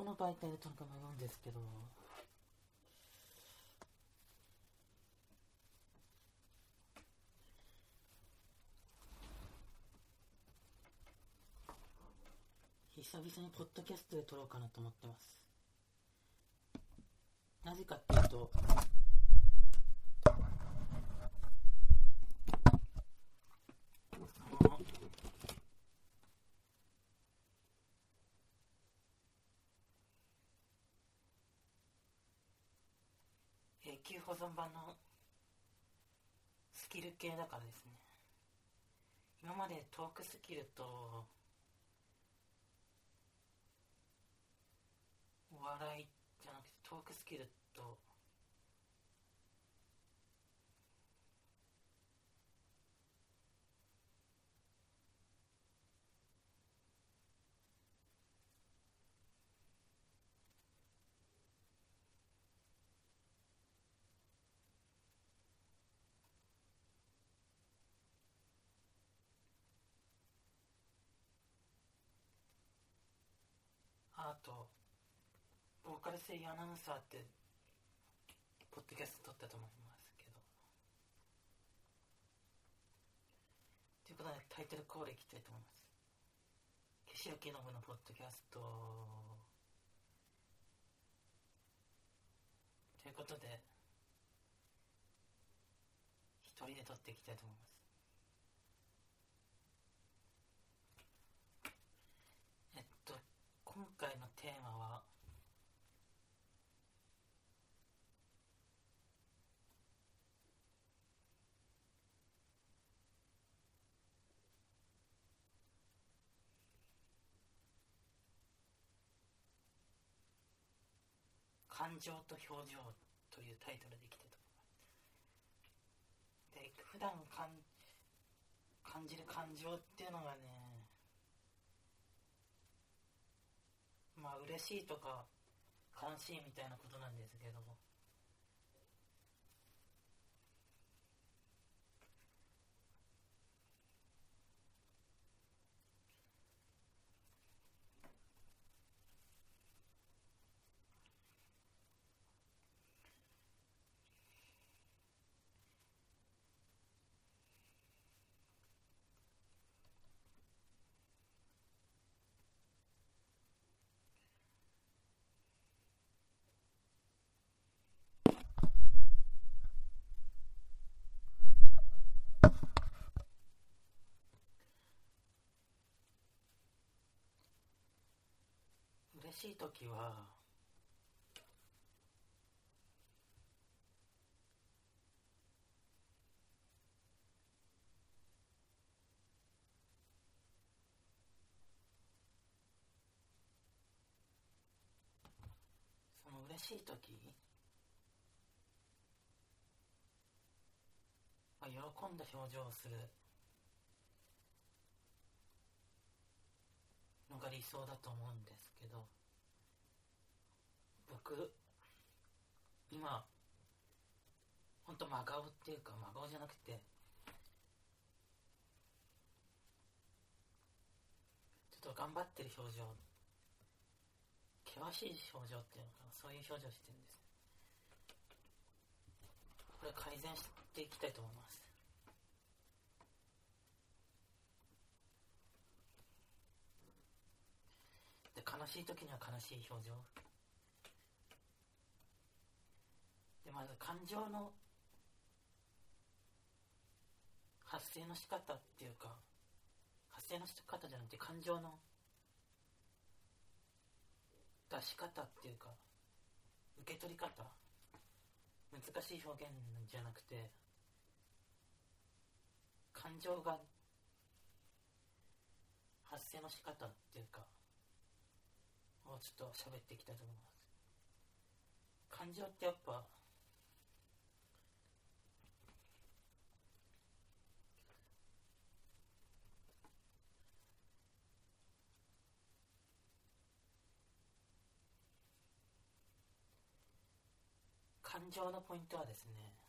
どの媒体で撮るか迷うんですけど、久々にポッドキャストで撮ろうかなと思ってます。なぜかっていうと、あの永久保存版のスキル系だからですね。今までトークスキルとお笑いじゃなくてトークスキルとあとボーカル声優アナウンサーってポッドキャスト撮ったと思いますけど。ということでタイトルコールいきたいと思います。岸明信のポッドキャスト。ということで一人で撮っていきたいと思いますえっと今回のテーマは感情と表情というタイトルできたいと思いますで普段感感じる感情っていうのがねまあ嬉しいとか悲しいみたいなことなんですけども。しい時はその嬉しい時まあ喜んだ表情をするのが理想だと思うんですけど僕今ほんと真顔っていうか真顔じゃなくてちょっと頑張ってる表情険しい表情っていうのかなそういう表情してるんです。これ改善していきたいと思います。で悲しい時には悲しい表情。でまず感情の発生の仕方っていうか発生の仕方じゃなくて感情の出し方っていうか受け取り方。難しい表現じゃなくて感情が発生の仕方っていうかをちょっと喋っていきたいと思います。感情ってやっぱ感情のポイントはですね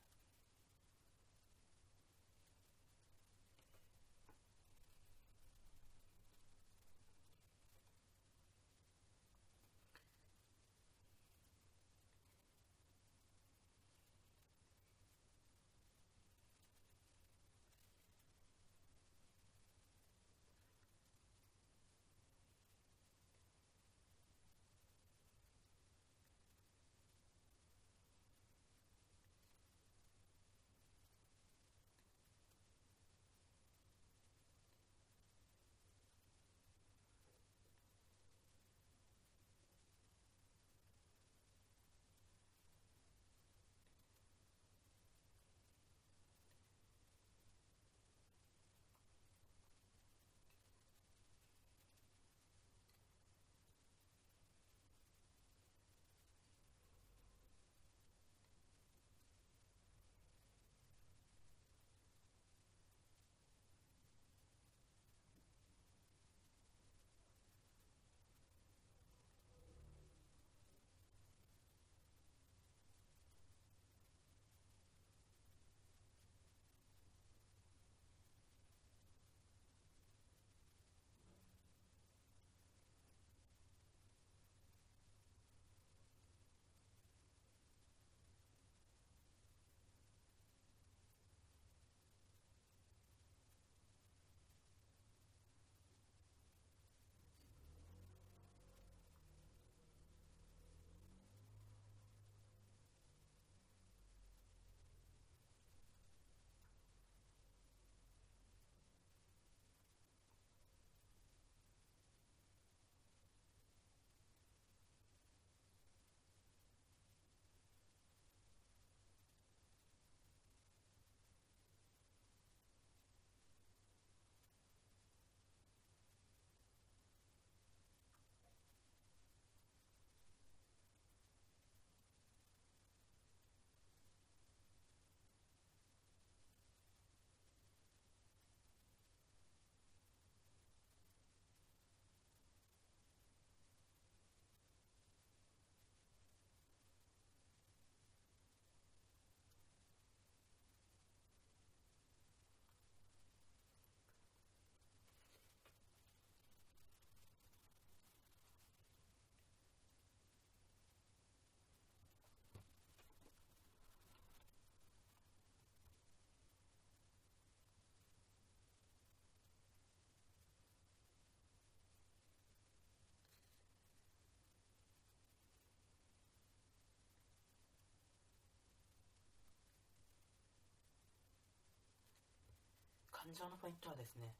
情のポイントはですね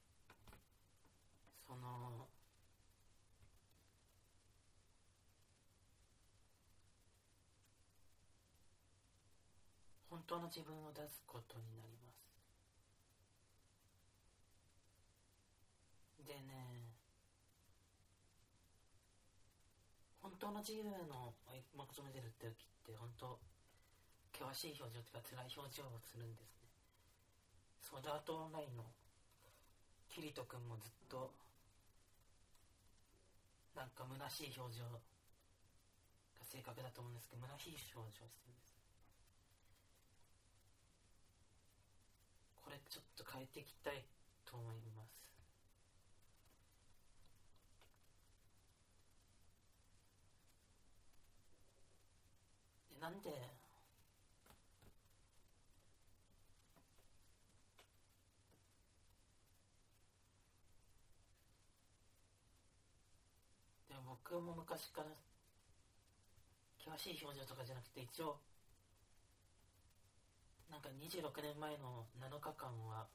その本当の自分を出すことになります。でね本当の自由の求めてるって時って本当険しい表情というか辛い表情をするんです。ねソードアートオンラインのキリト君もずっとなんか虚しい表情が正確だと思うんですけど虚しい表情してるんです。これちょっと変えていきたいと思います。なんで僕も昔から険しい表情とかじゃなくて一応なんか26年前の7日間は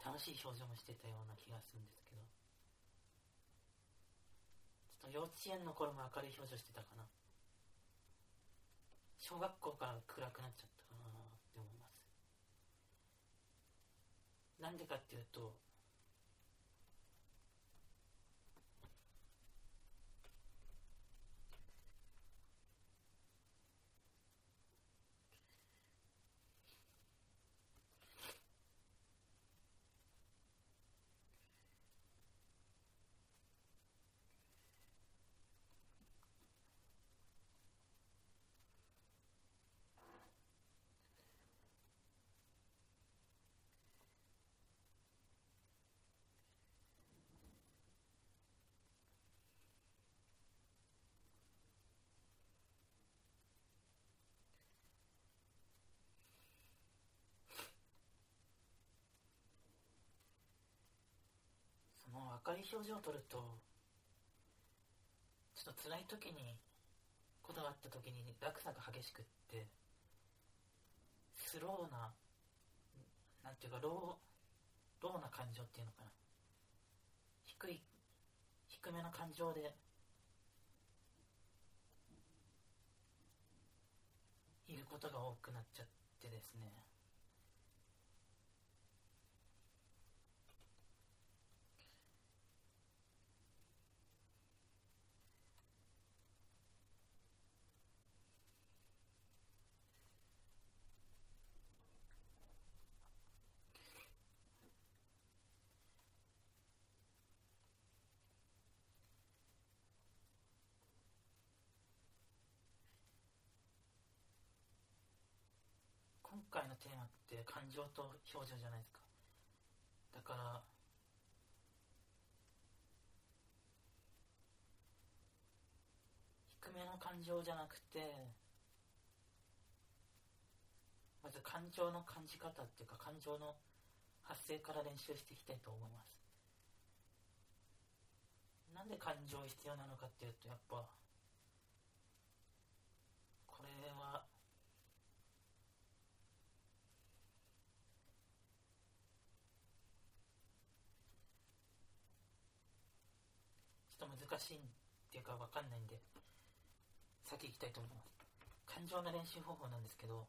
楽しい表情もしてたような気がするんですけど。ちょっと幼稚園の頃も明るい表情してたかな小学校から暗くなっちゃったかなって思います。なんでかっていうと明るい表情を撮るとちょっと辛い時にことがあった時に落差が激しくってスローななんていうかローローな感情っていうのかな。低い低めの感情でいることが多くなっちゃってですね。回のテーマって感情と表情じゃないですか。だから低めの感情じゃなくてまず感情の感じ方っていうか感情の発生から練習していきたいと思います。なんで感情必要なのかっていうとやっぱこれはちょっと難しいっていうか分かんないんで先行きたいと思います。感情の練習方法なんですけど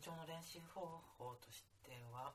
調の練習方法としては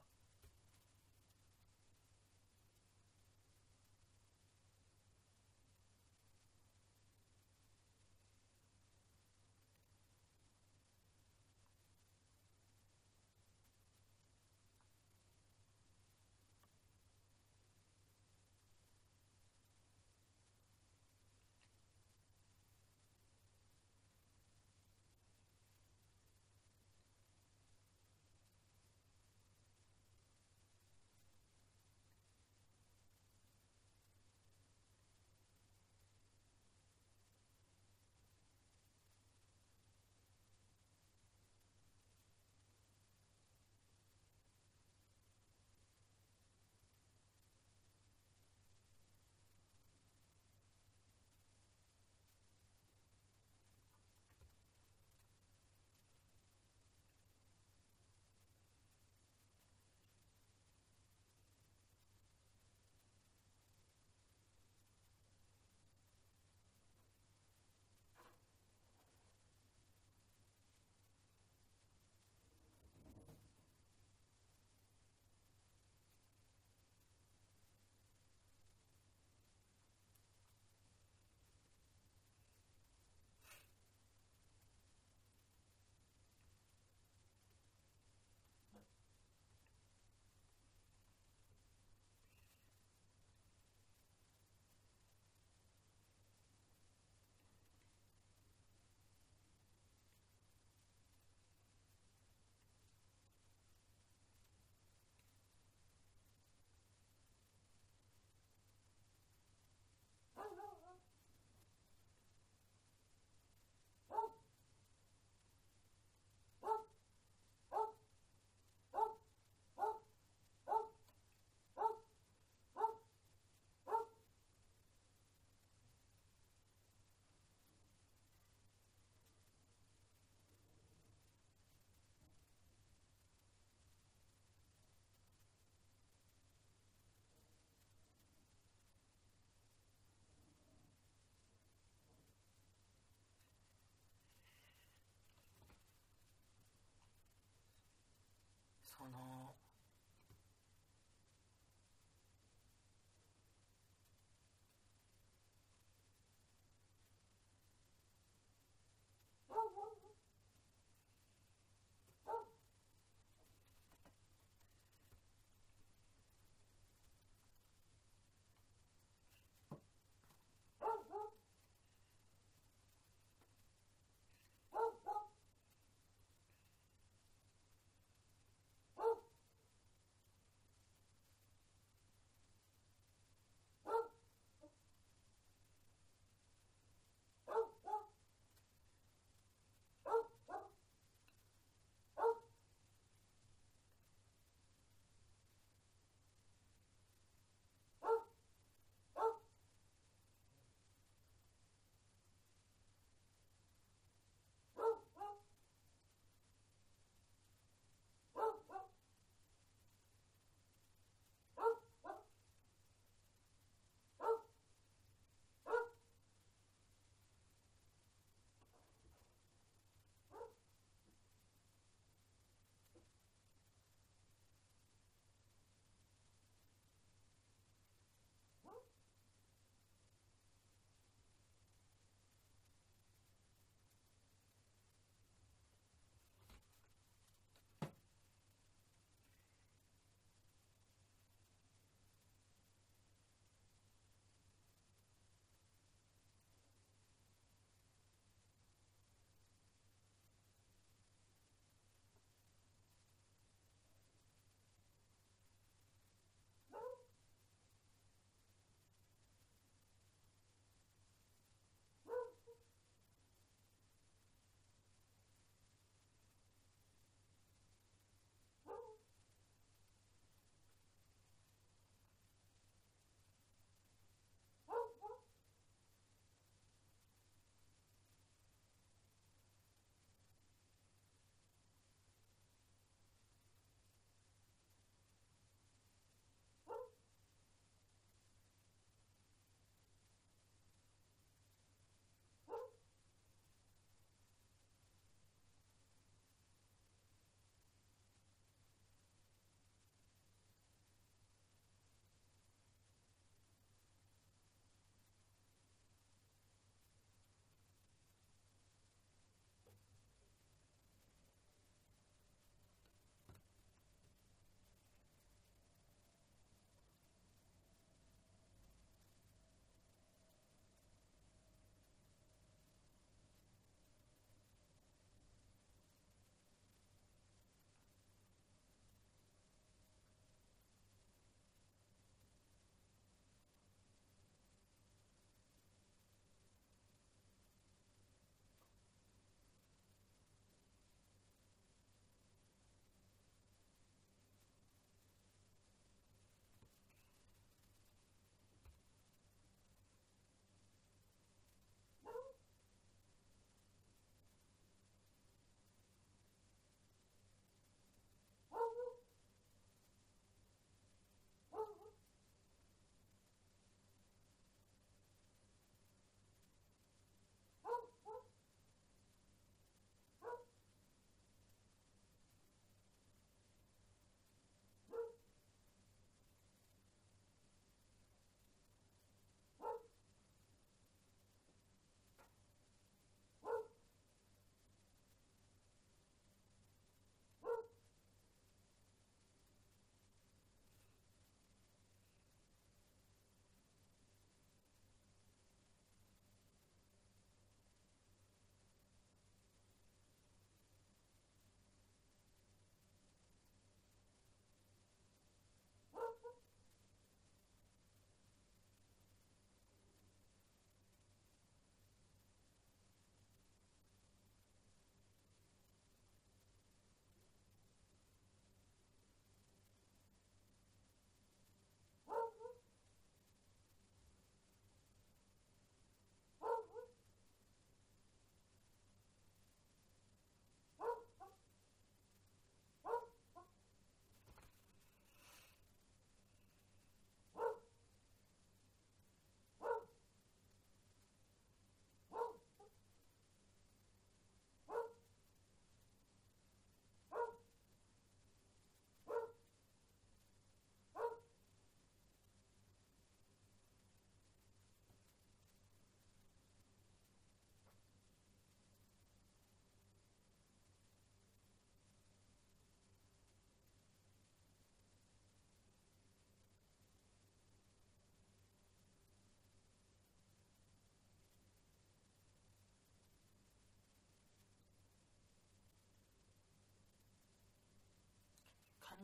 その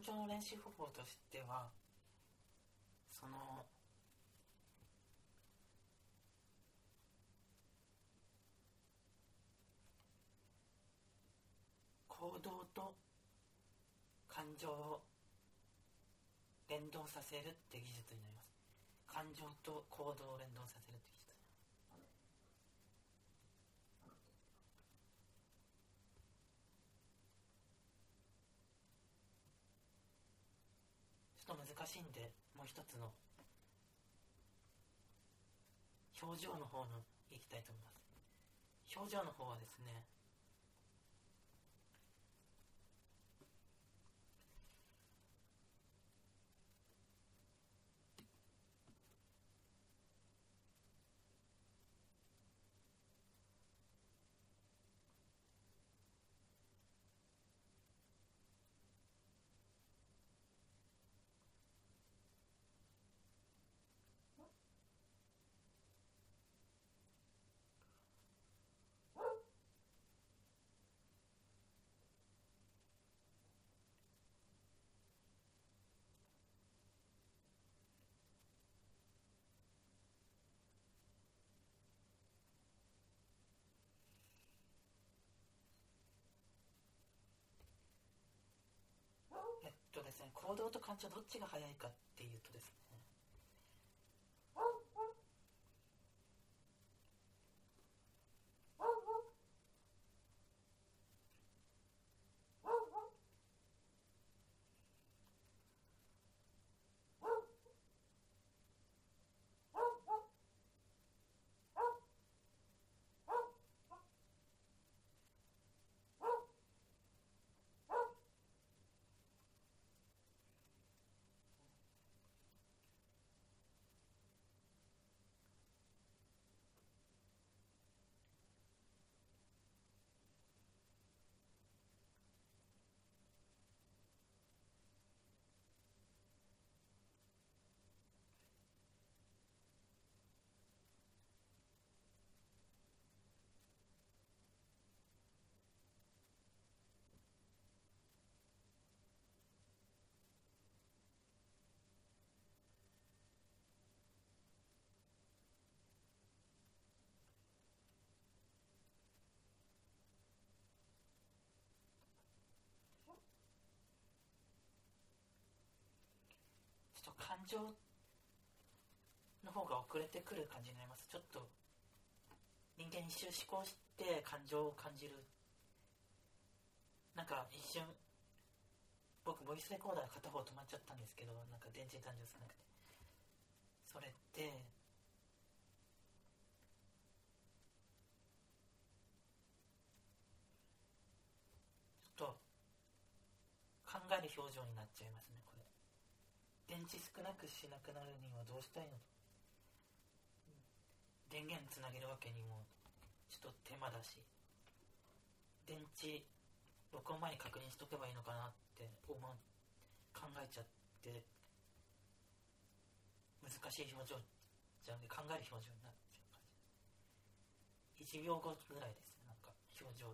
情の練習方法としてはその行動と感情を連動させるって技術になります。感情と行動を連動させるって技術。ちょっと難しいんでもう一つの表情の方のいきたいと思います。表情の方はですねえっとですね行動と感情どっちが早いかっていうとですねちょっと感情の方が遅れてくる感じになりますちょっと人間一周思考して感情を感じる。なんか一瞬僕ボイスレコーダー片方止まっちゃったんですけどなんか電池単純少なくてそれってちょっと考える表情になっちゃいますね。電池少なくしなくなるにはどうしたいの？電源つなげるわけにもちょっと手間だし。電池録音前に確認しとけばいいのかなって思う。考えちゃって難しい表情じゃなくて考える表情になっちゃう感じ。1秒後ぐらいです。なんか表情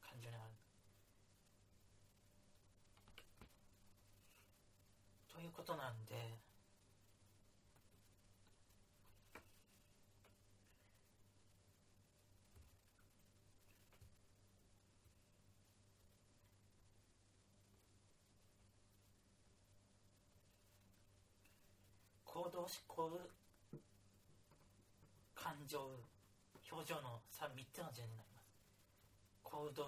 感情にある。ということなんで。行動思考感情表情の 3, 3つの順になります。行動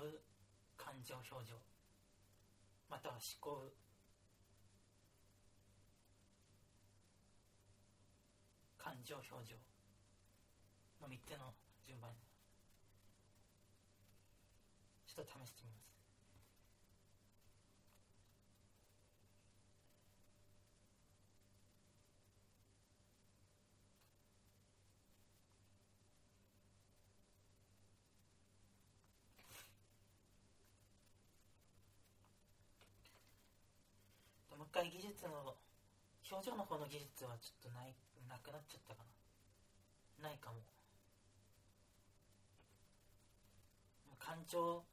感情表情。または思考感情表情。の3つの順番。にちょっと試してみます。もう一回技術の表情の方の技術はちょっとないなくなっちゃったかな。ないかも。感情。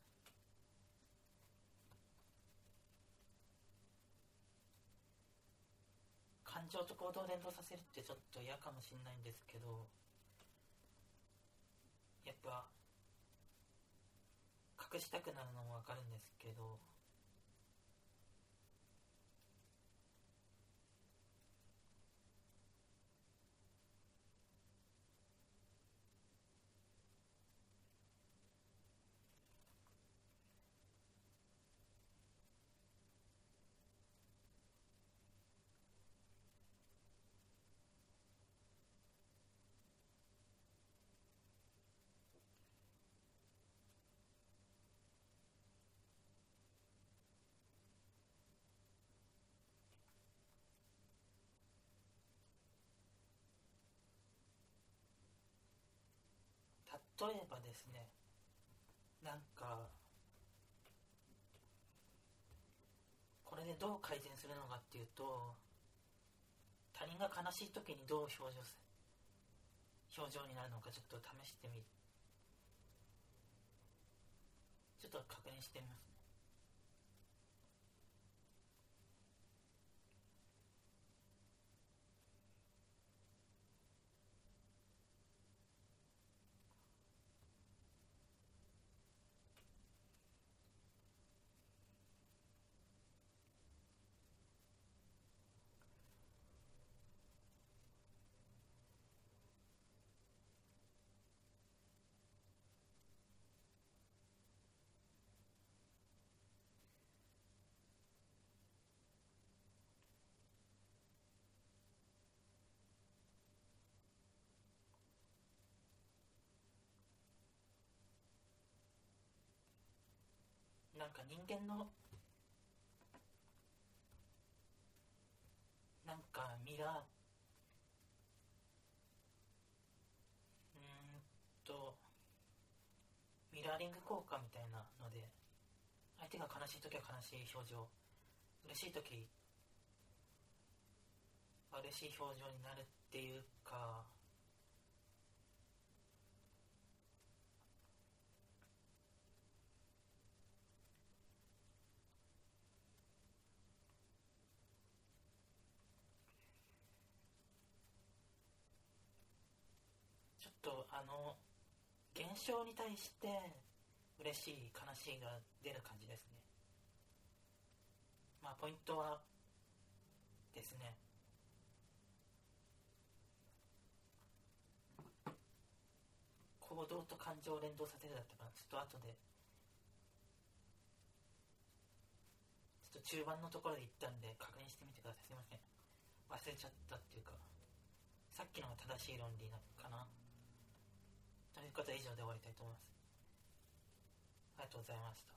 感情と行動を連動させるってちょっと嫌かもしれないんですけどやっぱ隠したくなるのもわかるんですけど例えばですねなんかこれでどう改善するのかっていうと他人が悲しい時にどう表情す表情になるのかちょっと試してみちょっと確認してみます。なんか人間のなんかミラーうんとミラーリング効果みたいなので相手が悲しい時は悲しい表情。嬉しい時は嬉しい表情になるっていうかちょっとあの現象に対して嬉しい悲しいが出る感じですね。まあポイントはですね。行動と感情を連動させるだったかなちょっと後で。ちょっと中盤のところで言ったんで確認してみてください。すいません。忘れちゃったっていうかさっきのが正しい論理なのかな。ということで以上で終わりたいと思います。ありがとうございました。